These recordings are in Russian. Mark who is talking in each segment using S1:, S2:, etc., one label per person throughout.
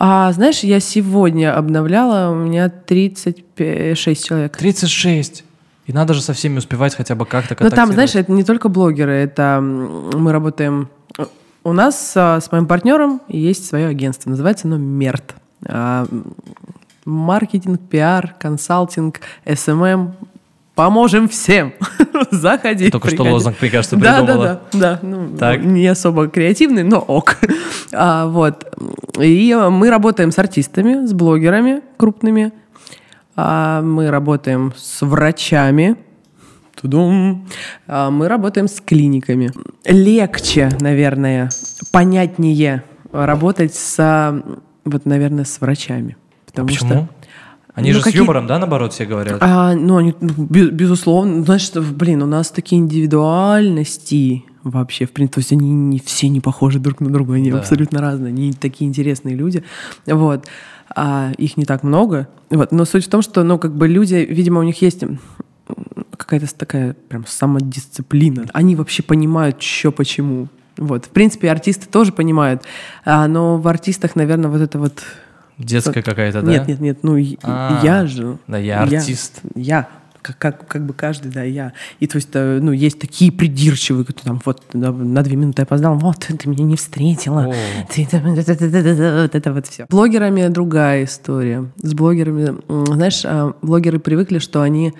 S1: А знаешь, я сегодня обновляла, у меня 36 человек.
S2: 36. И надо же со всеми успевать хотя бы как-то
S1: Но там, знаешь, это не только блогеры, это мы работаем... У нас а, с моим партнером есть свое агентство, называется оно МЕРТ. А, Маркетинг, пиар, консалтинг, СММ. Поможем всем. Заходи.
S2: Только что
S1: приходи.
S2: лозунг, мне кажется,
S1: Да, да,
S2: придумала.
S1: да, да. Ну,
S2: Так.
S1: Не особо креативный, но ок. А, вот. И мы работаем с артистами, с блогерами крупными. А, мы работаем с врачами. Тудум. А, мы работаем с клиниками. Легче, наверное, понятнее работать с, вот, наверное, с врачами. Потому
S2: Почему?
S1: что
S2: Они
S1: Ну,
S2: же с
S1: какие-
S2: юмором, да, наоборот, все говорят?
S1: а, ну, они, бе- безусловно, знаешь, блин, у нас такие индивидуальности вообще, в принципе, то есть они не, все не похожи друг на друга, они
S2: Да.
S1: абсолютно разные, они такие интересные люди, вот, а их не так много, вот, но суть в том, что, ну, как бы люди, видимо, у них есть какая-то такая прям самодисциплина, они вообще понимают, что почему, вот, в принципе, артисты тоже понимают, а, но в артистах, наверное, вот это вот
S2: Детская какая-то, да?
S1: нет, нет, нет, ну
S2: А,
S1: я же.
S2: да, я артист.
S1: Я. Как, как, как бы каждый, да, я. И то есть, э, ну, есть такие придирчивые, которые там, вот, на, две минуты опоздал, вот, ты меня не встретила.
S2: О.
S1: Ты вот это вот все. С блогерами другая история. С блогерами, знаешь, а, блогеры привыкли, что они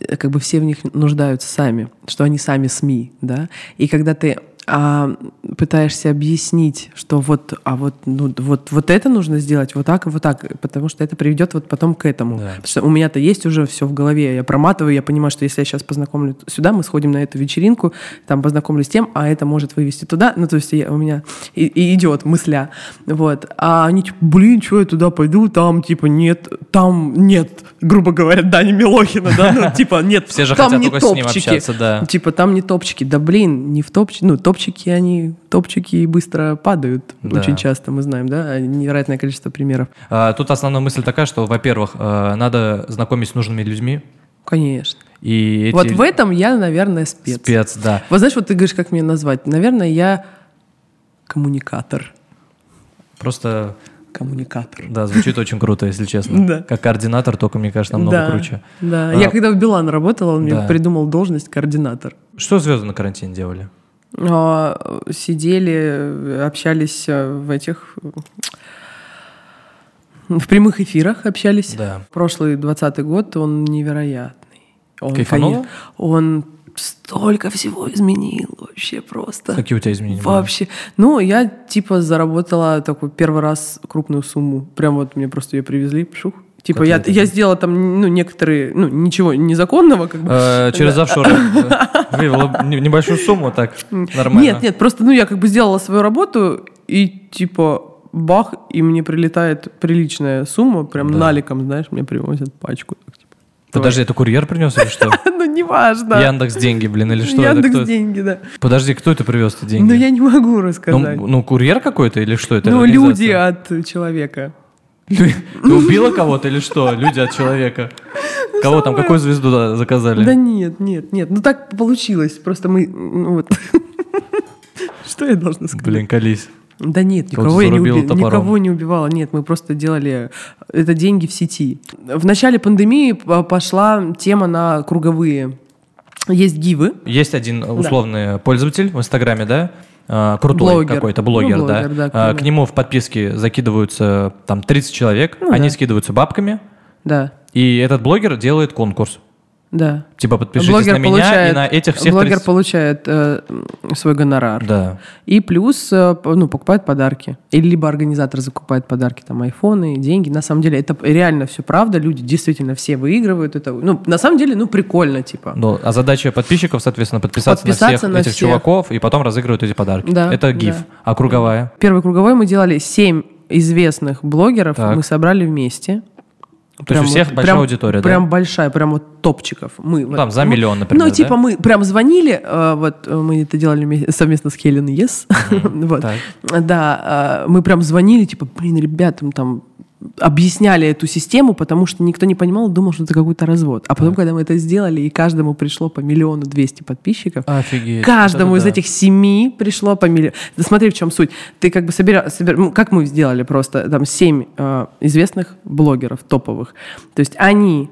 S1: э, как бы все в них нуждаются сами, что они сами СМИ, да. И когда ты а, пытаешься объяснить, что вот, а вот, ну, вот, вот это нужно сделать, вот так и вот так, потому что это приведет вот потом к этому.
S2: Да.
S1: Потому что у меня-то есть уже все в голове, я проматываю, я понимаю, что если я сейчас познакомлю сюда, мы сходим на эту вечеринку, там познакомлюсь с тем, а это может вывести туда, ну, то есть я- у меня и, и идет мысля, вот. А они типа, блин, что я туда пойду, там, типа, нет, там нет, грубо говоря, Дани Милохина, да, ну, типа, нет,
S2: Все же
S1: там
S2: хотят
S1: не
S2: только с ним
S1: топчики.
S2: общаться, да.
S1: Типа, там не топчики, да, блин, не в топчики, ну, топчики, они, топчики и быстро падают,
S2: Да.
S1: очень часто, мы знаем, да, невероятное количество примеров.
S2: А, Тут основная мысль такая, что, во-первых, э, надо знакомить с нужными людьми.
S1: Конечно.
S2: И эти...
S1: Вот в этом я, наверное, спец.
S2: Спец, да.
S1: Вот знаешь, вот ты говоришь, как меня назвать? Наверное, я коммуникатор.
S2: Просто,
S1: Коммуникатор.
S2: да, звучит очень круто, если честно.
S1: Да.
S2: Как координатор, только, мне кажется, намного
S1: да,
S2: круче.
S1: Да.
S2: А,
S1: Я когда в Билан работала, он
S2: Да.
S1: мне придумал должность координатор.
S2: Что звезды на карантине делали?
S1: А, Сидели, общались э, в этих... В прямых эфирах общались.
S2: Да.
S1: Прошлый двадцатый год, он невероятный. Он,
S2: Кайфануло?
S1: Он столько всего изменил вообще просто.
S2: Какие у тебя изменения? были?
S1: Вообще. Ну, я типа заработала такой первый раз крупную сумму. Прям вот мне просто ее привезли, пшух. Типа я, я сделала там, ну, некоторые, ну, ничего незаконного, как бы.
S2: Э, Через офшор э, вывела не- небольшую сумму, так, нормально.
S1: Нет, нет, просто, ну, я как бы сделала свою работу, и типа бах, и мне прилетает приличная сумма, прям
S2: Да.
S1: наликом, знаешь, мне привозят пачку. так, типа.
S2: Подожди, это курьер принес или что?
S1: Ну, неважно.
S2: Яндекс деньги, блин, или что?
S1: Яндекс деньги, да.
S2: Подожди, кто это привез-то деньги?
S1: Ну, я не могу
S2: Ну,
S1: рассказать.
S2: ну, курьер какой-то или что это?
S1: Ну, люди от человека.
S2: Ты убила кого-то или что? Люди от человека. Кого там, какую звезду заказали?
S1: Да нет, нет, нет. Ну так получилось. Просто мы. ну, вот. Что я должна сказать?
S2: Блин, колись.
S1: Да нет, никого я не,
S2: зарубила
S1: уби-
S2: топором.
S1: никого не убивала. Нет, мы просто делали это деньги в сети. В начале пандемии пошла тема на круговые. Есть гивы.
S2: Есть один условный пользователь в Инстаграме, да? А, Крутой
S1: Блогер.
S2: какой-то блогер,
S1: Ну,
S2: да.
S1: блогер, да,
S2: А,
S1: кто
S2: К
S1: да.
S2: нему в подписке закидываются там 30 человек,
S1: Ну,
S2: они
S1: да.
S2: скидываются бабками,
S1: Да,
S2: и этот блогер делает конкурс.
S1: Да.
S2: Типа подпишитесь на меня и на этих всех
S1: блогер
S2: 30...
S1: получает э, свой гонорар.
S2: Да.
S1: И плюс э, ну, покупает подарки. Или либо организатор закупает подарки, там, айфоны, деньги. На самом деле, это реально все правда. Люди действительно все выигрывают. Это, ну, на самом деле, ну, прикольно, типа.
S2: Ну, а задача подписчиков, соответственно, подписаться, на
S1: Подписаться
S2: всех
S1: на
S2: этих
S1: всех.
S2: чуваков и потом разыгрывают эти подарки.
S1: Да,
S2: Это гиф.
S1: да.
S2: А круговая?
S1: Первый круговой мы делали семь известных блогеров,
S2: Так.
S1: мы собрали вместе.
S2: То есть у всех большая
S1: прям-
S2: аудитория, да?
S1: Прям большая, прям вот топчиков. Мы, вот,
S2: там за
S1: ну,
S2: миллион, например,
S1: Ну, типа
S2: да?
S1: мы прям звонили, э, вот э, мы это делали вме- совместно с Хелен Yes. вот.
S2: так.
S1: Да, э, мы прям звонили, типа, блин, ребятам там объясняли эту систему, потому что никто не понимал, думал, что это какой-то развод. А потом, когда мы это сделали, и каждому пришло по миллиону двести подписчиков,
S2: Офигеть.
S1: каждому
S2: Вот
S1: из этих семи пришло по миллиону. Да смотри, в чем суть. Ты как бы собира... собира- ну, как мы сделали просто, там, семь э, известных блогеров топовых. То есть они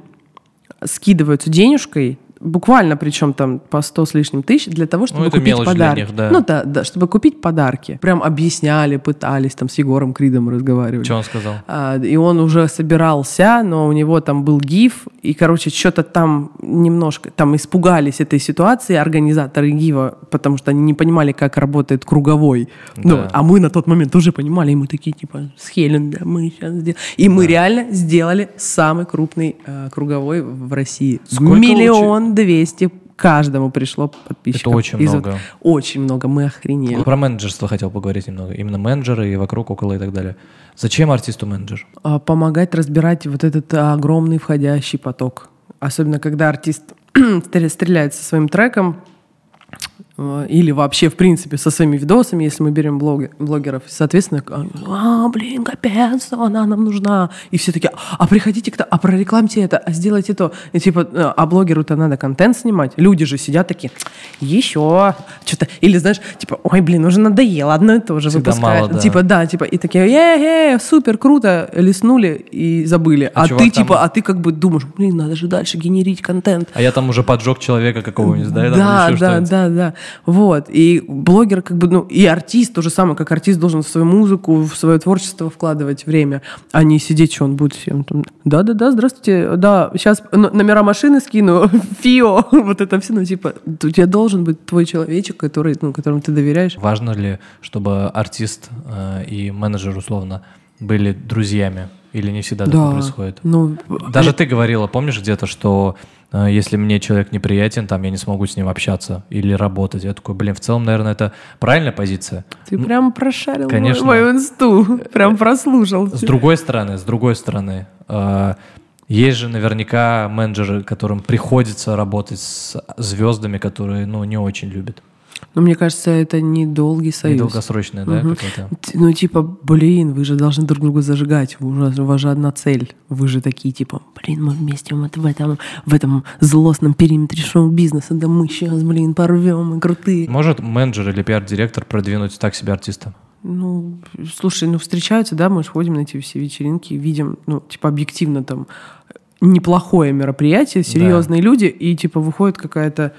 S1: скидываются денежкой, буквально причем там по 100 с лишним тысяч, для того, чтобы
S2: Ну,
S1: купить подарки.
S2: них, да.
S1: Ну да, да, чтобы купить подарки. Прям объясняли, пытались, там с Егором Кридом разговаривали.
S2: Что он сказал?
S1: А, и он уже собирался, но у него там был гиф, и, короче, что-то там немножко, там испугались этой ситуации организаторы гива, потому что они не понимали, как работает круговой. Ну,
S2: Да.
S1: а мы на тот момент уже понимали, и мы такие, типа, с Хелен, да, мы сейчас сделаем. И мы реально сделали самый крупный э, круговой в России.
S2: Сколько
S1: Миллион двести каждому пришло подписчиков.
S2: Это очень
S1: Из вот-
S2: много.
S1: Очень много, мы охренели.
S2: Про менеджерство хотел поговорить немного. Именно менеджеры и вокруг, около и так далее. Зачем артисту менеджер?
S1: а, помогать разбирать вот этот огромный входящий поток. Особенно, когда артист стр- стреляет со своим треком, или вообще, в принципе, со своими видосами, если мы берем блогеров. Соответственно, а, блин, капец, она нам нужна. И все такие, а приходите кто, а прорекламьте это, а сделайте то. И типа, э, а блогеру-то надо контент снимать. Люди же сидят такие, еще что-то. Или знаешь, типа, ой, блин, уже надоело, одно и то же
S2: Всегда
S1: выпускаешь.
S2: мало, да.
S1: Типа, да, типа, и такие, е супер, круто, леснули и забыли.
S2: А
S1: А, ты,
S2: там-
S1: типа, а ты как бы думаешь, блин, надо же дальше генерить контент.
S2: А я там уже поджег человека какого-нибудь, да?
S1: Да, да, да, да. Вот. И блогер, как бы, ну, и артист то же самое, как артист должен в свою музыку, в свое творчество вкладывать время, а не сидеть, что он будет всем там. Да, да, да, здравствуйте. Да, сейчас номера машины скину, ФИО, вот это все, ну, типа, у тебя должен быть твой человечек, который, ну, которому ты доверяешь.
S2: Важно ли, чтобы артист э, и менеджер, условно, были друзьями? Или не всегда такое происходит?
S1: Ну,
S2: Даже ты говорила, помнишь где-то, что э, если мне человек неприятен, там я не смогу с ним общаться или работать. Я такой, блин, в целом, наверное, это правильная позиция.
S1: Ты прям прошарил
S2: конечно.
S1: мою, инсту, прям прослушал.
S2: С другой стороны, с другой стороны, э, есть же наверняка менеджеры, которым приходится работать с звездами, которые, ну, не очень любят.
S1: Но мне кажется, это недолгий союз.
S2: долгосрочные, да.
S1: Т- Ну, типа, блин, вы же должны друг друга зажигать. У вас, у вас же одна цель. Вы же такие, типа, блин, мы вместе вот в этом, в этом злостном периметре шоу-бизнеса. Да мы сейчас, блин, порвем, мы крутые.
S2: Может менеджер или пиар-директор продвинуть так себе артиста?
S1: Ну, слушай, ну, встречаются, да, мы же ходим на эти все вечеринки, видим, ну, типа, объективно там неплохое мероприятие, серьезные люди, и, типа, выходит какая-то,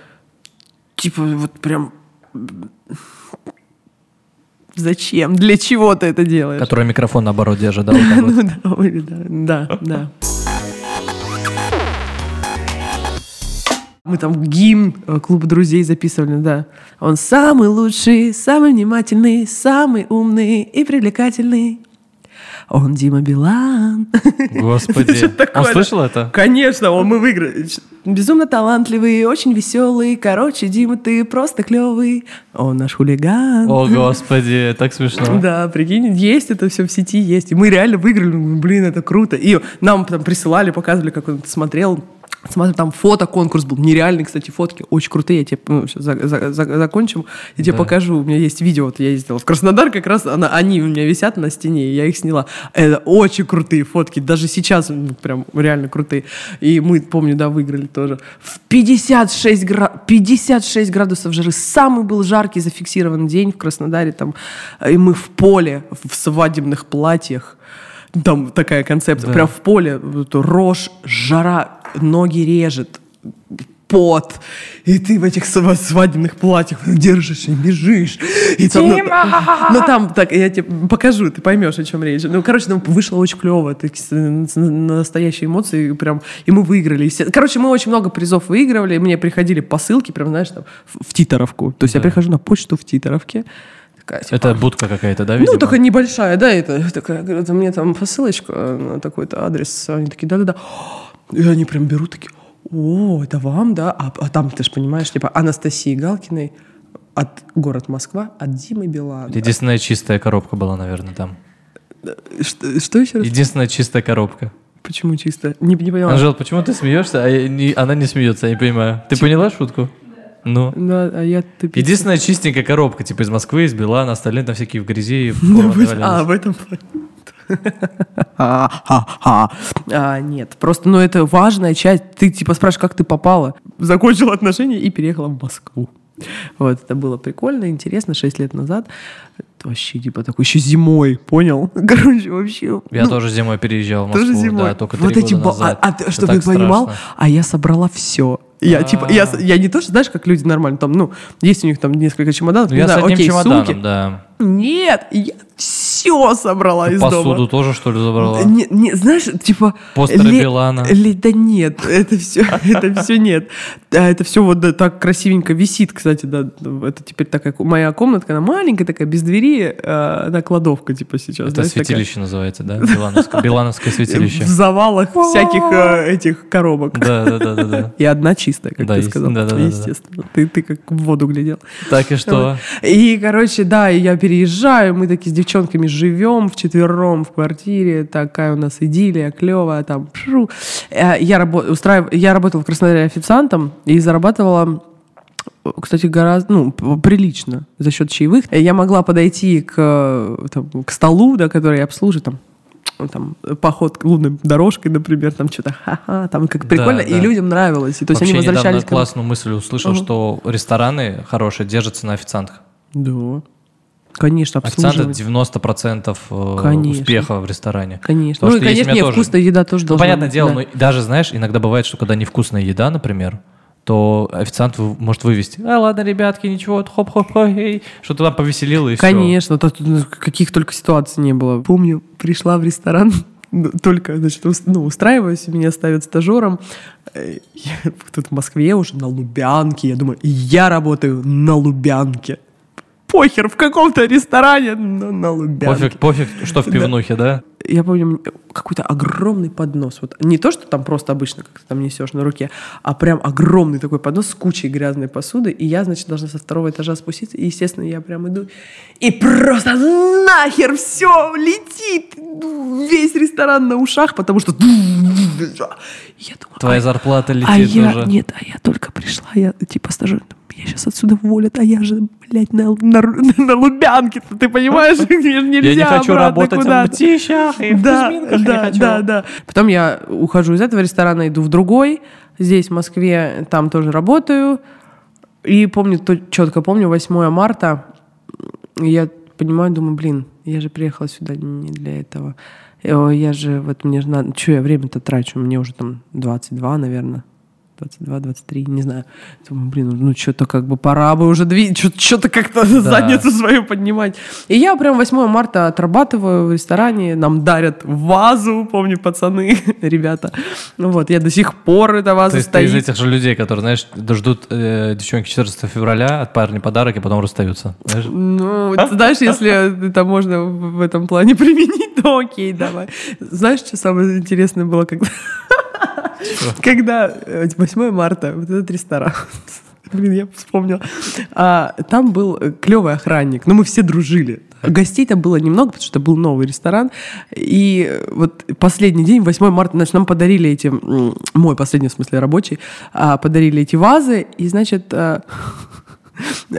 S1: типа, вот прям... Зачем? Для чего ты это делаешь?
S2: Который микрофон наоборот держит, да?
S1: Ну да, да. Мы там гимн э, клуб друзей записывали, да. Он самый лучший, самый внимательный, самый умный и привлекательный. Он Дима Билан.
S2: Господи.
S1: Такое,
S2: Он слышал это?
S1: Конечно, он мы выиграли. Безумно талантливый, очень веселый. Короче, Дима, ты просто клевый. Он наш хулиган.
S2: О, господи, так смешно.
S1: Да, прикинь, есть это все в сети, есть. И мы реально выиграли, блин, это круто. И нам там присылали, показывали, как он смотрел. Смотрю, там фото-конкурс был. Нереальные, кстати, фотки. Очень крутые. Я тебе ну, сейчас за- за- за- закончим. Я тебе
S2: Да.
S1: покажу. У меня есть видео. Вот я ездила в Краснодар, как раз она, они у меня висят на стене. и Я их сняла. Это очень крутые фотки. Даже сейчас ну, прям реально крутые. И мы, помню, да, выиграли тоже. В 56, гра... 56 градусов жары. Самый был жаркий зафиксированный день в Краснодаре. Там. И мы в поле, в свадебных платьях. Там такая концепция.
S2: Да.
S1: Прям в поле. Рожь, жара, ноги режет пот, и ты в этих сва- свадебных платьях держишь и бежишь. И там, ну, ну, там, так, я тебе покажу, ты поймешь, о чем речь. Ну, короче, ну, вышло очень клево, с- настоящие эмоции, прям, и мы выиграли. Короче, мы очень много призов выигрывали, мне приходили посылки, прям, знаешь, там, в, в Титаровку. То есть я
S2: Да.
S1: прихожу на почту в Титаровке, такая, типа,
S2: Это будка какая-то, да, видимо?
S1: ну, такая небольшая, да, это такая, говорят, мне там посылочка на такой-то адрес. Они такие, да-да-да. И они прям берут такие, о, это вам, да? А, а там, ты же понимаешь, типа Анастасии Галкиной от город Москва, от Димы Билана.
S2: Единственная чистая коробка была, наверное, там.
S1: Что, что еще раз?
S2: Единственная чистая коробка.
S1: Почему чисто? Не, не поняла.
S2: Анжел, почему ты смеешься, а я не- она не смеется, я не понимаю. Ты поняла шутку? Ну.
S1: Ну, а я тупица.
S2: Единственная чистенькая коробка, типа из Москвы, из Билана, остальные там всякие в валялись.
S1: А, в этом плане. А, Нет, просто, ну, это важная часть. Ты, типа, спрашиваешь, как ты попала? Закончила отношения и переехала в Москву. Вот, это было прикольно, интересно, 6 лет назад. Это вообще, типа, такой еще зимой, понял? Короче, вообще...
S2: Я
S1: ну,
S2: тоже зимой переезжал в Москву,
S1: тоже зимой.
S2: да, только
S1: вот эти
S2: года назад.
S1: А, а чтобы ты понимал,
S2: страшно.
S1: а я собрала все. Я, типа, я, с- я не то, что, знаешь, как люди нормально, там, ну, есть у них там несколько чемоданов,
S2: Ну, я с
S1: знаю,
S2: одним
S1: окей,
S2: чемоданом,
S1: сумки.
S2: да.
S1: Нет, я все собрала из
S2: Посуду
S1: дома.
S2: тоже, что ли, забрала?
S1: Не, не, знаешь, типа...
S2: Постеры
S1: ле-
S2: Билана.
S1: ле- да нет, это все, это все нет. А Это все вот да, так красивенько висит, кстати, да. Это теперь такая моя комнатка, она маленькая такая, без двери, а, она кладовка, типа сейчас.
S2: Это
S1: знаешь, такая.
S2: святилище называется, да? Билановское, Билановское святилище.
S1: В завалах всяких э, этих коробок.
S2: Да, да, да, да, да.
S1: И одна чистая, как
S2: Да,
S1: ты сказал.
S2: да, да, да, да.
S1: Естественно. Ты, ты как в воду глядел.
S2: Так и что?
S1: И, короче, да, я переезжаю, мы такие с девчонками живем вчетвером в квартире, такая у нас идиллия клевая, там, пшу. Э, Я, рабо- устраив... я работала в Краснодаре официантом и зарабатывала кстати, гораздо, ну, прилично за счет чаевых. Я могла подойти к, э, там, к столу, да, который я обслуживаю, там, там, поход лунной дорожкой, например, там что-то ха-ха, там как прикольно,
S2: Да,
S1: и
S2: да.
S1: людям нравилось. И то есть
S2: Вообще
S1: они
S2: недавно
S1: возвращались к нам.
S2: классную мысль услышал,
S1: Ага.
S2: что рестораны хорошие держатся на официантах.
S1: Да. Конечно,
S2: Официант это
S1: обслуживать.
S2: 90% э,
S1: Конечно.
S2: успеха в ресторане.
S1: Конечно.
S2: Потому
S1: ну, и,
S2: что есть
S1: конечно, нет,
S2: тоже-
S1: вкусная еда тоже
S2: Ну,
S1: должна
S2: понятное
S1: быть,
S2: дело,
S1: да.
S2: но даже, знаешь, иногда бывает, что когда невкусная еда, например, то официант может вывести. А, ладно, ребятки, ничего, хоп-хоп-хоп, эй», что-то там повеселило и все.
S1: Конечно, ну, каких только ситуаций не было. Помню, пришла в ресторан, ну, только, значит, ну, устраиваюсь, меня ставят стажером. Э, я Тут в Москве уже на Лубянке. Я думаю, я работаю на Лубянке. Похер, в каком-то ресторане, но на Лубянке.
S2: Пофиг, пофиг, что в пивнухе, да?
S1: я помню, какой-то огромный поднос. Вот не то, что там просто обычно как ты там несешь на руке, а прям огромный такой поднос с кучей грязной посуды. И я, значит, должна со второго этажа спуститься. И, естественно, я прям иду. И просто нахер все летит. Весь ресторан на ушах, потому что... Я думаю,
S2: Твоя
S1: а-
S2: зарплата
S1: а
S2: летит
S1: я,
S2: уже.
S1: нет, а я только пришла, я типа стажер, меня сейчас отсюда уволят, а я же, блядь, на, на, на Лубянке, ты понимаешь? Нельзя
S2: Я не хочу работать в
S1: куда-то.
S2: птищах и в
S1: Да,
S2: Кузьминках
S1: да, да, да. Потом я ухожу из этого ресторана, иду в другой. Здесь, в Москве, там тоже работаю. И помню, то, четко помню, 8 марта, я понимаю, думаю, блин, я же приехала сюда не для этого. Э, Я же, вот мне же надо, что я время-то трачу, мне уже там 22, наверное. 22, 23, не знаю. Думаю, блин, ну что-то как бы пора бы уже двигать, что-то как-то задницу свою поднимать. И я прям 8 марта отрабатываю в ресторане, нам дарят вазу, помню, пацаны, ребята. Ну вот, я до сих пор эта
S2: То
S1: ваза
S2: есть ты из
S1: стоит.
S2: этих же людей, которые, знаешь, ждут э, девчонки 14 февраля от парня подарок и потом расстаются. Знаешь?
S1: Ну, ты знаешь, если это можно в этом плане применить, то окей, давай. Знаешь, что самое интересное было, когда... Когда э, 8 марта, вот этот ресторан, блин, я вспомнила, А, там был клевый охранник, но мы все дружили. Гостей там было немного, потому что был новый ресторан. И э, вот последний день, 8 марта, значит, нам подарили эти, мой последний, в смысле, рабочий, а, подарили эти вазы, и, значит,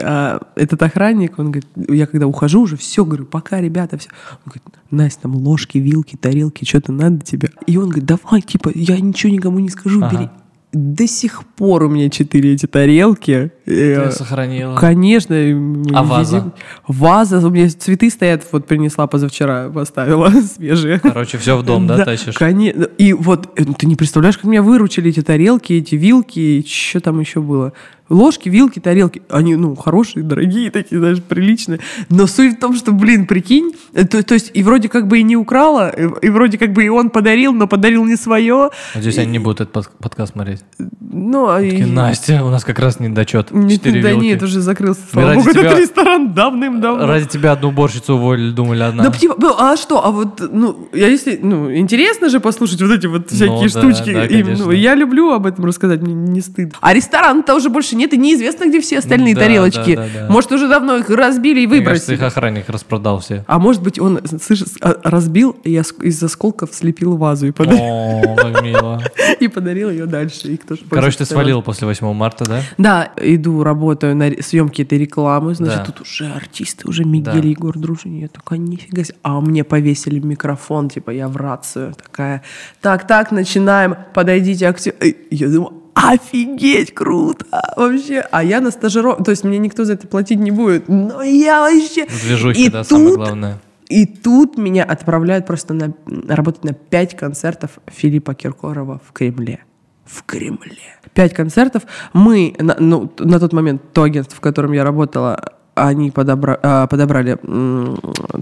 S1: а, этот охранник, он говорит, я когда ухожу уже, все, говорю, пока, ребята, все. Он говорит, Настя, там ложки, вилки, тарелки, что-то надо тебе. И он говорит, давай, типа, я ничего никому не скажу,
S2: Ага.
S1: бери. До сих пор у меня четыре эти тарелки. Э,
S2: Ты сохранила.
S1: Конечно. и
S2: А ваза?
S1: Ваза, у меня цветы стоят, вот принесла позавчера, поставила свежие.
S2: Короче, все в дом, да, тащишь?
S1: Конечно. И вот э, ты не представляешь, как меня выручили эти тарелки, эти вилки, что там еще было. Ложки, вилки, тарелки. Они, ну, хорошие, дорогие, такие, знаешь, приличные. Но суть в том, что, блин, прикинь, э, то, то есть и вроде как бы и не украла, и, и вроде как бы и он подарил, но подарил не свое.
S2: Надеюсь, они не будут этот под- подкаст смотреть.
S1: Ну, а и-
S2: Настя, у нас как раз недочет.
S1: Нет,
S2: Четыре
S1: да
S2: вилки.
S1: нет, уже закрылся, слава
S2: ради
S1: богу,
S2: тебя-
S1: этот ресторан давным-давно.
S2: Ради тебя одну уборщицу уволили, думали, одна.
S1: Да, типа, ну, а что, а вот, ну, я если, ну, интересно же послушать вот эти вот всякие
S2: Ну, да,
S1: штучки.
S2: да,
S1: И, ну, я люблю об этом рассказать, мне не стыдно. А ресторан-то уже больше нет, и неизвестно, где все остальные
S2: Да,
S1: тарелочки.
S2: да, да, да.
S1: Может, уже давно их разбили и
S2: Мне кажется,
S1: выбросили.
S2: их охранник распродал все.
S1: А может быть, он, слышишь, а, разбил, и из осколков слепил вазу и, пода-
S2: О, как мило.
S1: и подарил ее дальше. И кто-то
S2: Короче, ты свалил после 8 марта, да?
S1: Да, иду, работаю на съемке этой рекламы, значит, тут уже артисты, уже Мигель. Егор Дружин, я такая, нифига себе. А мне повесили микрофон, типа, я в рацию такая, так, так, начинаем, подойдите, актер. И Я думаю, офигеть, круто, вообще. А я на стажировке, то есть мне никто за это платить не будет, но я вообще...
S2: Движухи,
S1: И
S2: да, самое
S1: тут-
S2: главное.
S1: И тут меня отправляют просто на, работать на пять концертов Филиппа Киркорова в Кремле. В Кремле. Пять концертов. Мы, на, ну, на тот момент, то агентство, в котором я работала, они подобра- а, подобрали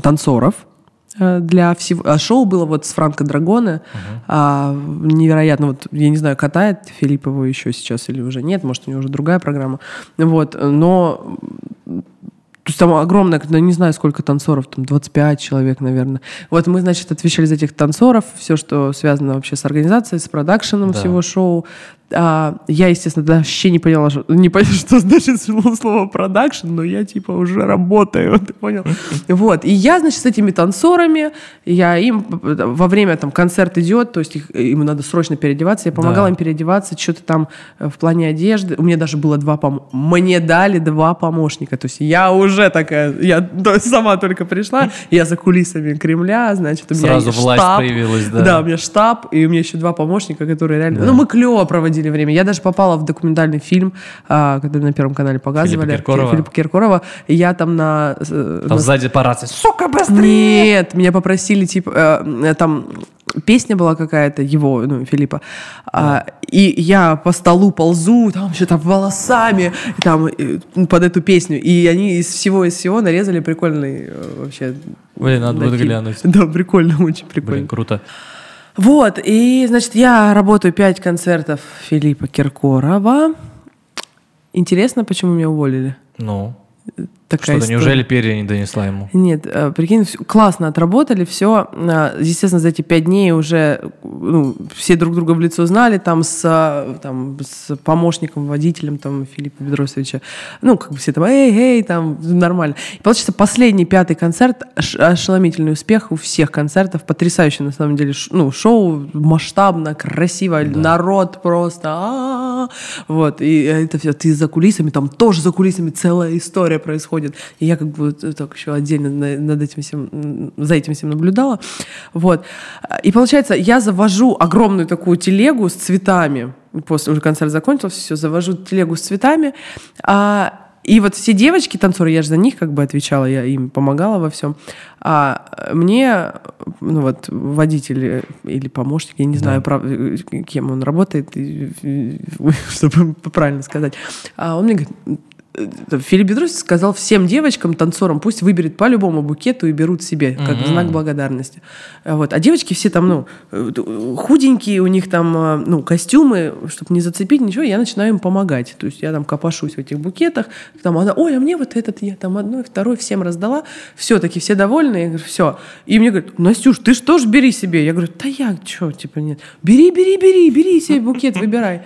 S1: танцоров для всего. А шоу было вот с Франко Драгоне. А, невероятно. Вот, я не знаю, катает Филипп его еще сейчас или уже нет. Может, у него уже другая программа. Вот. Но то есть там огромное, ну, не знаю, сколько танцоров, там 25 человек, наверное. Вот мы, значит, отвечали за этих танцоров, все, что связано вообще с организацией, с продакшеном
S2: Да.
S1: всего шоу. А, я, естественно, вообще не поняла, что, не поняла, что значит слово продакшн, но я типа уже работаю, ты понял? Вот. И я, значит, с этими танцорами, я им во время там концерт идет, то есть их, им надо срочно переодеваться, я помогала
S2: Да.
S1: им переодеваться, что-то там э, в плане одежды. У меня даже было два помощника. Мне дали два помощника. То есть я уже такая, я то есть сама только пришла, я за кулисами Кремля, значит, у меня
S2: Сразу
S1: есть
S2: власть
S1: штаб.
S2: появилась, да.
S1: Да, у меня штаб, и у меня еще два помощника, которые реально... Ну, мы клево проводили время. Я даже попала в документальный фильм, а, когда на Первом канале показывали.
S2: Киркорова?
S1: Филиппа Киркорова. И я там на... э,
S2: Там
S1: на
S2: сзади по рации. Сука, быстрее!
S1: нет, меня попросили, типа, э, э, там песня была какая-то его, ну, Филиппа, А, и я по столу ползу, там что-то волосами, там, э, под эту песню, и они из всего из всего нарезали прикольный вообще...
S2: Блин, надо будет глянуть.
S1: Да, прикольно, очень прикольно.
S2: Блин, круто.
S1: Вот, и, значит, я работаю пять концертов Филиппа Киркорова. Интересно, почему меня уволили?
S2: Ну,
S1: Такая
S2: что-то
S1: история.
S2: неужели перья не донесла ему?
S1: Нет, э, прикинь, классно отработали, все. Естественно, за эти пять дней уже ну, все друг друга в лицо знали, там с, э, там, с помощником, водителем там, Филиппа Бедросовича. Ну, как бы все там, эй, эй, там, нормально. И получается, последний, пятый концерт, ошеломительный успех у всех концертов, потрясающий, на самом деле, ну, шоу масштабно, красиво, народ просто, вот, и это все, ты за кулисами, там тоже за кулисами целая история происходит. И я как бы вот так еще отдельно на- над этим всем, за этим всем наблюдала. Вот. И получается, я завожу огромную такую телегу с цветами. После уже концерт закончился, все, завожу телегу с цветами. А, и вот все девочки, танцоры, я же за них как бы отвечала, я им помогала во всем. А мне, ну вот, водитель или помощник, я не знаю, прав- кем он работает, чтобы правильно сказать. А он мне говорит, э, Филипп Бедросович сказал всем девочкам, танцорам, пусть выберет по любому букету и берут себе, как
S2: Мгм.
S1: знак благодарности. А Вот. А девочки все там, ну, э, худенькие, у них там, э, ну, костюмы, чтобы не зацепить ничего, я начинаю им помогать. То есть я там копошусь в этих букетах, там она, ой, а мне вот этот, я там одной, второй всем раздала. Все, таки все довольны, я говорю, все. И мне говорят, Настюш, ты что ж бери себе? Я говорю, да я, что, типа, нет. Бери, бери, бери, бери себе букет, выбирай.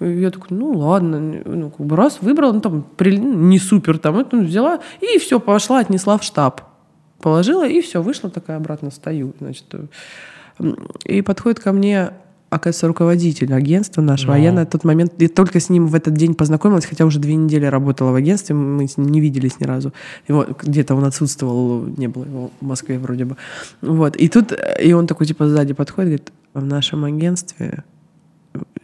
S1: Я такой, ну ладно, ну как бы раз выбрала, ну там при- ну, не супер, там это ну, взяла и все, пошла, отнесла в штаб, положила и все, вышла такая обратно, стою, значит, э, и подходит ко мне, оказывается, руководитель агентства нашего, а я на тот момент я только с ним в этот день познакомилась, хотя уже две недели работала в агентстве, мы с ним не виделись ни разу, его где-то он отсутствовал, не было его в Москве вроде бы, вот, и тут э, и он такой типа сзади подходит, говорит, в нашем агентстве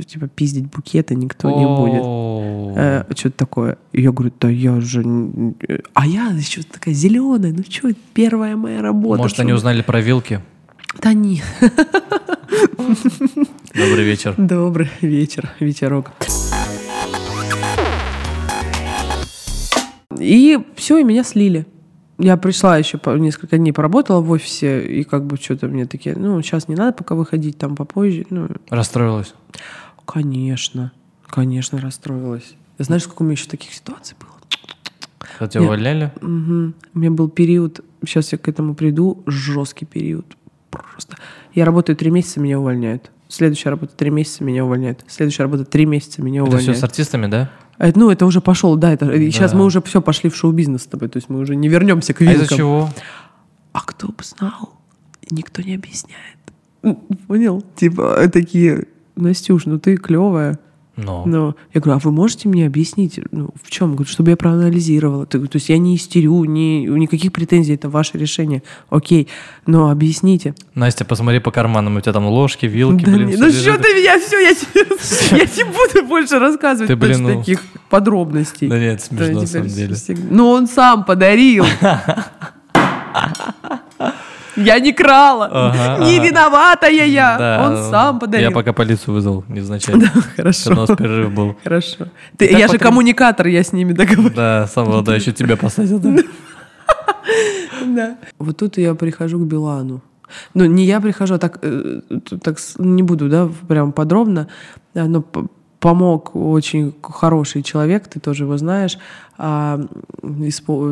S1: типа пиздить букеты никто не будет.
S2: О,
S1: что-то такое. Я говорю, да я же... э, А я еще такая зеленая, ну что, первая моя работа.
S2: Может, они
S1: вы?»
S2: узнали про вилки?
S1: Да нет.
S2: Добрый вечер.
S1: Добрый вечер, ветерок. И все, и меня слили. Я пришла еще по, несколько дней поработала в офисе, и как бы что-то мне такие, ну, сейчас не надо пока выходить, там попозже. Ну,
S2: Расстроилась?
S1: конечно, конечно, расстроилась. Знаешь, сколько у меня еще таких ситуаций было?
S2: Тебя
S1: Нет.
S2: увольняли?
S1: Мгм. У меня был период, сейчас я к этому приду, жесткий период. Просто. Я работаю три месяца, меня увольняют. Следующая работа три месяца, меня увольняют. Следующая работа три месяца, меня
S2: Это все
S1: увольняют.
S2: с артистами, да?
S1: А это- Ну, это уже пошел, да, это, и сейчас
S2: Да.
S1: мы уже все пошли в шоу-бизнес с тобой, то есть мы уже не вернемся к
S2: А
S1: вилкам.
S2: из-за чего?
S1: А кто бы знал? Никто не объясняет. Понял? Типа, э, такие, Настюш, ну ты клевая.
S2: Ну,
S1: Но я говорю, а вы можете мне объяснить, ну, в чем? Говорю, чтобы я проанализировала. Ты- То есть я не истерю, ни, никаких претензий, это ваше решение. Окей, но объясните.
S2: Настя, посмотри по карманам, у тебя там ложки, вилки,
S1: Да
S2: блин.
S1: не- ну что ты меня, все, я, тебе- я не буду больше рассказывать
S2: Ты, блин,
S1: точно
S2: ну.
S1: таких подробностей.
S2: Да нет,
S1: Да,
S2: смешно на самом деле.
S1: всегда- Ну, он сам подарил. Я не крала.
S2: Ага,
S1: Не
S2: ага.
S1: виноватая я.
S2: Да,
S1: Он сам подарил.
S2: Я пока полицию вызвал невзначально.
S1: Хорошо.
S2: Когда у нас перерыв был.
S1: Хорошо. Ты- я же коммуникатор, я с ними договорилась.
S2: Да, сам да, еще тебя посадят. да.
S1: Да. Вот тут я прихожу к Билану. Ну, не я прихожу, а так, э, так не буду, да, прям подробно, да, но помог очень хороший человек, ты тоже его знаешь, а,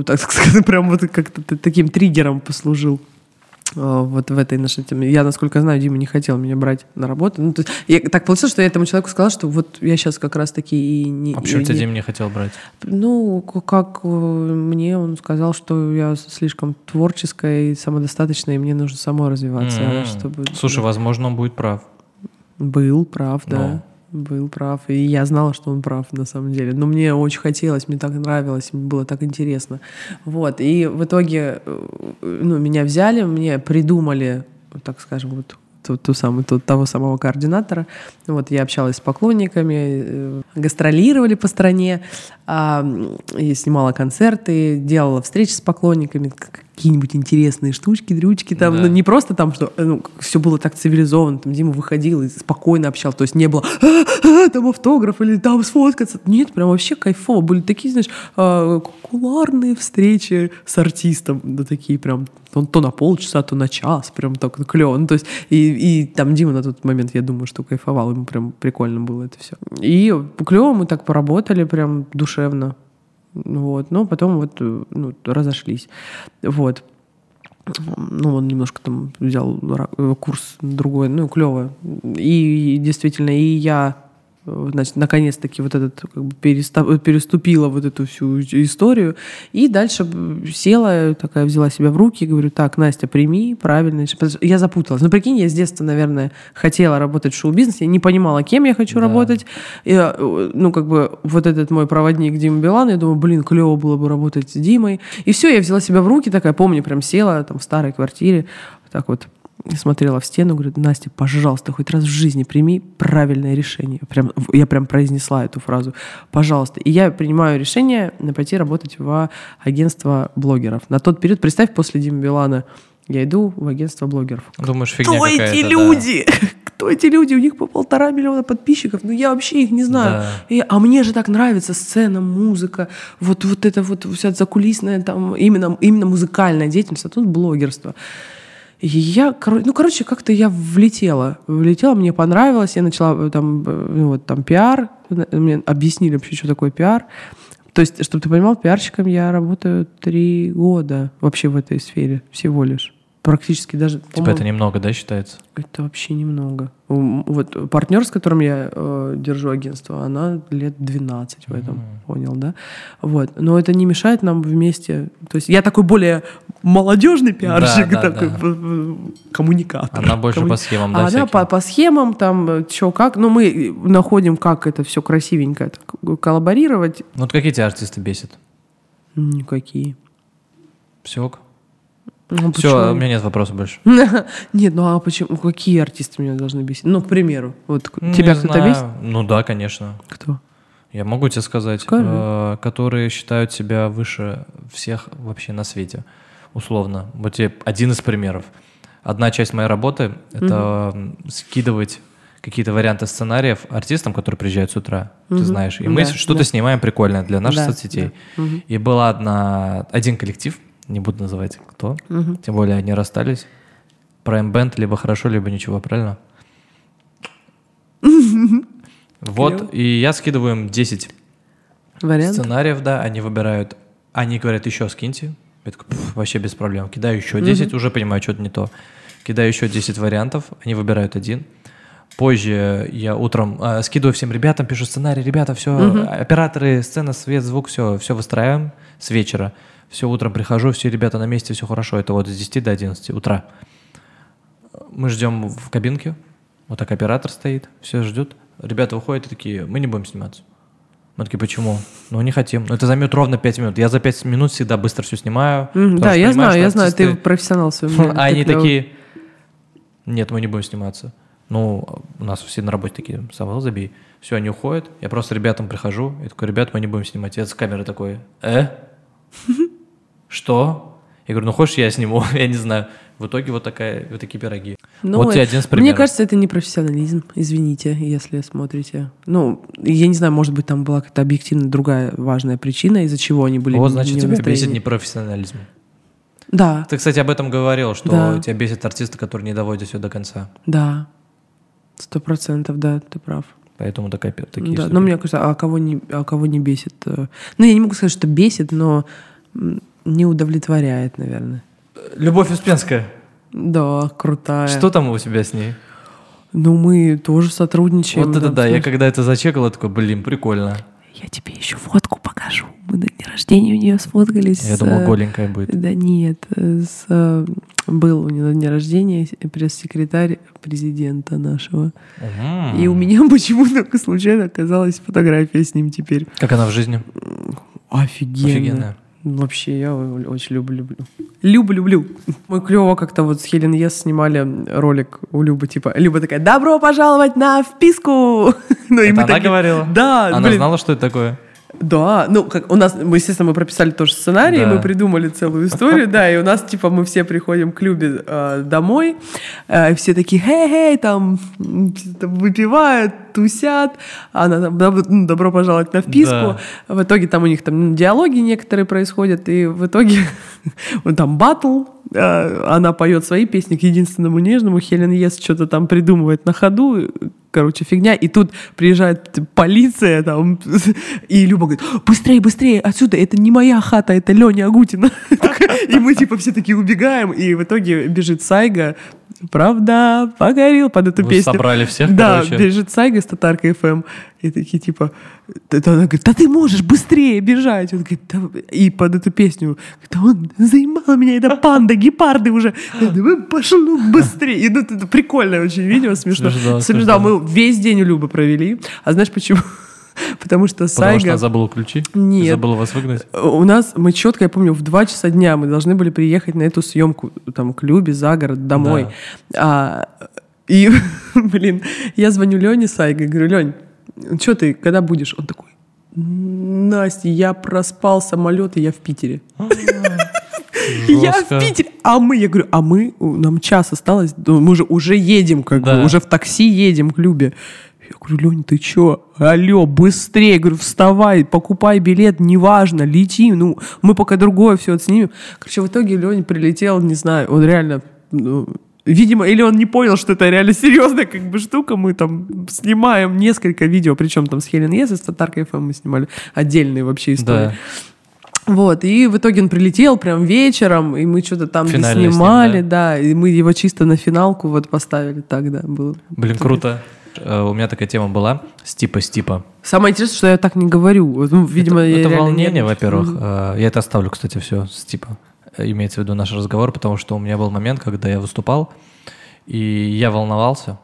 S1: так сказать, прям вот как-то таким триггером послужил вот в этой нашей теме. Я, насколько знаю, Дима не хотел меня брать на работу. Ну, то есть, я- так получилось, что я этому человеку сказала, что вот я сейчас как раз-таки и не...
S2: А почему тебя
S1: не-
S2: Дим не хотел брать?
S1: ну, как э, мне он сказал, что я слишком творческая и самодостаточная, и мне нужно самой развиваться,
S2: М.
S1: чтобы...
S2: Слушай, возможно, он будет прав.
S1: Был прав, да.
S2: Ну.
S1: Был прав. И я знала, что он прав на самом деле. Но мне очень хотелось, мне так нравилось, мне было так интересно. Вот. И в итоге э, ну, меня взяли, мне придумали, так скажем, вот ту, ту самую, ту- того самого координатора. Вот я общалась с поклонниками, э, гастролировали по стране, и снимала концерты, делала встречи с поклонниками, какие-нибудь интересные штучки, дрючки там,
S2: Да.
S1: ну, не просто там, что ну, все было так цивилизованно, там Дима выходил и спокойно общался, то есть не было «А, а, там автограф или там сфоткаться. Нет, прям вообще кайфово. Были такие, знаешь, а, кулуарные встречи с артистом, да такие прям он то на полчаса, то на час, прям так клево. Ну, то есть, и, и там Дима на тот момент, я думаю, что кайфовал, ему прям прикольно было это все. И клево мы так поработали, прям душевно. Вот. Но потом вот э, ну, разошлись. Вот. Ну, он немножко там взял э, курс другой, ну, клево. И действительно, и я, значит, наконец-таки вот этот, как бы, переста- переступила вот эту всю историю. И дальше села, такая взяла себя в руки, говорю, так, Настя, прими правильно. решение». Потому что Я запуталась. Ну, прикинь, я с детства, наверное, хотела работать в шоу-бизнесе, я не понимала, кем я хочу
S2: Да.
S1: работать. И, э, ну, как бы, вот этот мой проводник Дима Билан, я думаю, блин, клево было бы работать с Димой. И все, я взяла себя в руки, такая, помню, прям села там в старой квартире, вот так вот смотрела в стену, говорю, Настя, пожалуйста, хоть раз в жизни прими правильное решение. Прям, я прям произнесла эту фразу. Пожалуйста. И я принимаю решение пойти работать в агентство блогеров. На тот период, представь, после Димы Билана, я иду в агентство блогеров.
S2: Думаешь, фигня
S1: Кто эти
S2: да.
S1: люди? Кто эти люди? У них по полтора миллиона подписчиков. Ну, я вообще их не знаю.
S2: Да.
S1: И- а мне же так нравится сцена, музыка, вот, вот это вот вся закулисная там, именно, именно музыкальная деятельность, а тут блогерство. И я, ну, короче, как-то я влетела. Влетела, мне понравилось. Я начала э, там, э, ну, вот там пиар. Мне объяснили вообще, что такое пиар. То есть, чтобы ты понимал, пиарщиком я работаю три года вообще в этой сфере всего лишь. Практически даже...
S2: Типа это немного, да, считается?
S1: это вообще немного. Вот партнер, с которым я э, держу агентство, она лет 12 в этом, понял, да? Вот. Но это не мешает нам вместе. То есть я такой более молодежный пиарщик,
S2: Да, да,
S1: такой
S2: да.
S1: э, э, коммуникатор.
S2: Она больше
S1: Коммуни-
S2: по схемам, да,
S1: А она
S2: всяким?
S1: по, по схемам, там, что как. Но мы находим, как это все красивенько так, коллаборировать.
S2: Ну, вот какие тебя артисты бесят?
S1: Никакие.
S2: Все ок?
S1: Ну,
S2: Все,
S1: почему?
S2: у меня нет вопросов больше.
S1: Нет, ну а почему? Какие артисты меня должны бесить? Ну, к примеру, вот
S2: Ну,
S1: тебя кто-то бесит?
S2: Ну да, конечно.
S1: Кто?
S2: Я могу тебе сказать, э, которые считают себя выше всех вообще на свете, условно. Вот тебе один из примеров. Одна часть моей работы — это м, скидывать какие-то варианты сценариев артистам, которые приезжают с утра, ты
S1: Мгм.
S2: знаешь. И мы
S1: Да,
S2: что-то
S1: да.
S2: снимаем прикольное для наших
S1: Да,
S2: соцсетей.
S1: да. Мгм.
S2: И была одна, один коллектив, не буду называть кто,
S1: Мгм.
S2: тем более они расстались. Prime Band либо хорошо, либо ничего, правильно? Вот,
S1: Клево.
S2: и я скидываю им 10
S1: Вариант?
S2: сценариев, да, они выбирают, они говорят, еще скиньте. Я такой, «Пф, вообще без проблем. Кидаю еще 10, уже понимаю, что-то не то. Кидаю еще 10 вариантов, они выбирают один. позже я утром э, скидываю всем ребятам, пишу сценарий, ребята, все, операторы, сцена, свет, звук, все, все выстраиваем с вечера. Все, утром прихожу, все ребята на месте, все хорошо. Это вот с 10 до 11 утра. Мы ждем в кабинке, вот так оператор стоит, все ждет. Ребята выходят и такие, мы не будем сниматься. Мы такие, почему? Ну, не хотим. Ну, это займет ровно 5 минут. Я за 5 минут всегда быстро все снимаю.
S1: Да,
S2: что
S1: я знаю, я знаю, ты профессионал в своем
S2: а они такие, нет, мы не будем сниматься. Ну, у нас все на работе такие, Самвел, забей. Все, они уходят. Я просто ребятам прихожу и такой, ребят, мы не будем снимать. Я с камеры такой, э? Что? Я говорю, ну хочешь, я сниму? Я не знаю. В итоге вот, такая, вот такие пироги.
S1: Ну,
S2: вот тебе один из
S1: Мне
S2: примеров.
S1: кажется, это не профессионализм, извините, если смотрите. Ну, я не знаю, может быть, там была какая-то объективно другая важная причина, из-за чего они были
S2: вот,
S1: не
S2: значит,
S1: в
S2: тебя бесит непрофессионализм.
S1: Да,
S2: Ты, кстати, об этом говорил, что
S1: Да.
S2: тебя бесит артисты, которые не доводят все до конца.
S1: да, сто процентов, да, ты прав.
S2: Поэтому такая, такие
S1: Да,
S2: истории.
S1: но мне кажется, а кого не, а кого не бесит? э, Ну, я не могу сказать, что бесит, но не удовлетворяет, наверное.
S2: Любовь Успенская.
S1: Да, крутая.
S2: Что там у тебя с ней?
S1: Ну, мы тоже сотрудничаем.
S2: Вот это да, я когда это зачекал, я такой, блин, прикольно.
S1: Я тебе еще фотку покажу. Мы на дне рождения у нее сфоткались.
S2: Я
S1: с,
S2: думал,
S1: э,
S2: голенькая будет.
S1: Да нет, с, э, был у нее на дне рождения пресс-секретарь президента нашего.
S2: Мгм.
S1: И у меня почему-то случайно оказалась фотография с ним теперь.
S2: Как она в жизни?
S1: Офигенно.
S2: Офигенная.
S1: Вообще, я очень люблю, люблю. Люблю, люблю. Мы клево как-то вот с Хелен Ес снимали ролик у Любы, типа, Люба такая, добро пожаловать на вписку! Ну, и
S2: Это
S1: мы
S2: она
S1: такие,
S2: говорила?
S1: Да,
S2: Она
S1: блин,
S2: знала, что это такое?
S1: Да, ну, как у нас, мы, естественно, мы прописали тоже сценарий,
S2: Да.
S1: мы придумали целую историю, да, и у нас, типа, мы все приходим к Любе э, домой, э, и все такие, хей-хей, там, м, что-то выпивают, тусят, она там, «Доб- ну, добро пожаловать на вписку. В итоге там у них там диалоги некоторые происходят, и в итоге там батл, э, она поет свои песни к единственному нежному, Хелен Ес что-то там придумывает на ходу, короче, фигня. И тут приезжает полиция, там, и Люба говорит, быстрее, быстрее, отсюда, это не моя хата, это Леня Агутина. И мы, типа, все такие убегаем, и в итоге бежит Сайга, правда, погорел под эту
S2: Вы
S1: песню.
S2: собрали всех,
S1: Да,
S2: короче.
S1: бежит Сайга с Татаркой ФМ, и такие, типа, это она говорит, да ты можешь быстрее бежать. Он говорит, «Да». и под эту песню, да он заимала меня, это панда, гепарды уже. Я думаю, пошло быстрее. И ну, это прикольное очень видео, смешно.
S2: Смешно,
S1: Смешно. Мы весь день у Любы провели. А знаешь почему? Потому что
S2: Потому что
S1: Сайга...
S2: она забыла ключи?
S1: Нет.
S2: Забыла вас выгнать?
S1: У нас, мы четко, я помню, в 2 часа дня мы должны были приехать на эту съемку там к Любе за город, домой. А, и, блин, я звоню Лене Сайга, говорю, Лень, что ты, когда будешь? Он такой, Настя, я проспал самолет, и я в Питере. Я в. Питере. А мы, я говорю, а мы, нам час осталось, ну, мы же уже едем, как бы, уже в такси едем к Любе. Я говорю, Лень, ты чё? Алло, быстрее. Говорю, вставай, покупай билет, неважно, лети. Ну, мы пока другое все отснимем. Короче, в итоге Леня прилетел, не знаю, он реально... ну, Видимо, или он не понял, что это реально серьезная как бы штука. Мы там снимаем несколько видео, причем там с Хелен Ес и с Татаркой ФМ мы снимали отдельные вообще истории.
S2: Да.
S1: Вот, и в итоге он прилетел прям вечером, и мы что-то там снимали,
S2: ним,
S1: да? и мы его чисто на финалку вот поставили так, да, было.
S2: Блин, круто. Э, У меня такая тема была. Стипа, стипа.
S1: Самое интересное, что я так не говорю. Ну, видимо,
S2: это,
S1: я
S2: это волнение, во-первых. Э, Я это оставлю, кстати, все с типа. Э, Имеется в виду наш разговор, потому что у меня был момент, когда я выступал, и я волновался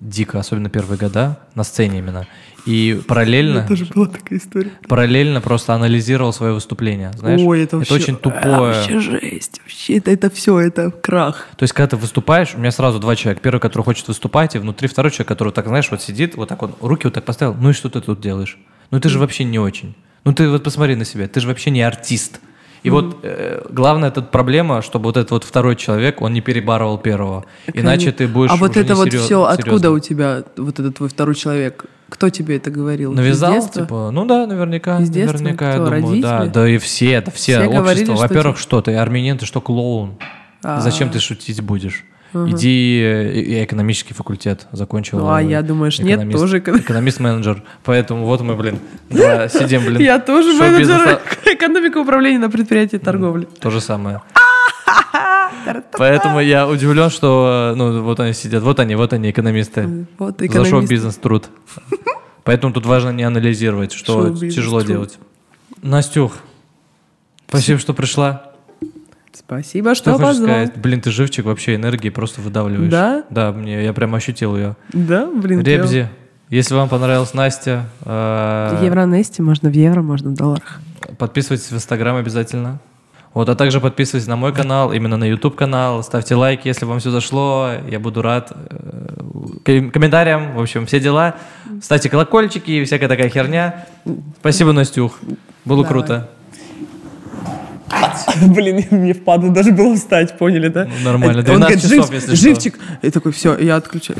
S2: дико, особенно первые года, на сцене именно. И параллельно,
S1: меня тоже была такая история.
S2: параллельно просто анализировал свое выступление. Знаешь,
S1: Ой, это вообще...
S2: очень
S1: а,
S2: тупое.
S1: вообще жесть. Вообще, это, это все, это крах.
S2: То есть, когда ты выступаешь, у меня сразу два человека. Первый, который хочет выступать, и внутри второй человек, который так, знаешь, вот сидит, вот так он руки вот так поставил. Ну и что ты тут делаешь? Ну ты же вообще не очень. Ну ты вот посмотри на себя, ты же вообще не артист. И вот э, главная тут проблема, чтобы вот этот вот второй человек, он не перебарывал первого. Иначе ты будешь
S1: А вот это вот
S2: несерьез-
S1: все, откуда
S2: серьезным.
S1: у тебя вот этот твой второй человек? Кто тебе это говорил?
S2: Навязал, типа, ну да, наверняка,
S1: Из детства?
S2: наверняка, я
S1: Кто,
S2: думаю, да,
S1: родители?
S2: да и все, это все,
S1: Все
S2: общество.
S1: говорили, что
S2: Во-первых,
S1: типа-
S2: что ты армянин, ты что клоун?
S1: А.
S2: Зачем ты шутить будешь? Иди, э, я экономический факультет закончил.
S1: Ну, а
S2: э,
S1: я, думаешь, нет, тоже эконом-
S2: Экономист-менеджер. Поэтому вот мы, блин, да, сидим, блин.
S1: Я тоже менеджер экономика управления на предприятии торговли.
S2: То же самое. Поэтому я удивлен, что ну, вот они сидят, вот они, вот они, экономисты.
S1: Вот
S2: За
S1: экономист.
S2: шоу-бизнес труд. Поэтому тут важно не анализировать, что тяжело делать. Настюх, спасибо, что пришла.
S1: Спасибо,
S2: Что
S1: что позвал.
S2: сказать? Блин, ты живчик, вообще энергии просто выдавливаешь.
S1: Да?
S2: Да, мне, я прям ощутил ее.
S1: Да, блин.
S2: Ребзи, если вам понравилась Настя, э.
S1: Евронести можно в евро, можно в долларах.
S2: подписывайтесь в Инстаграм обязательно. Вот, а также подписывайтесь на мой канал, именно на YouTube канал, ставьте лайки, если вам все зашло, я буду рад э, ком- комментариям, в общем, все дела. Ставьте колокольчики и всякая такая херня. Спасибо, Настюх, было
S1: Давай.
S2: круто.
S1: Блин, мне впадло даже было встать, поняли, да?
S2: Ну, нормально.
S1: Он
S2: 12
S1: говорит,
S2: часов,
S1: «Жив-
S2: если что».
S1: Живчик. И такой, все, я отключаю.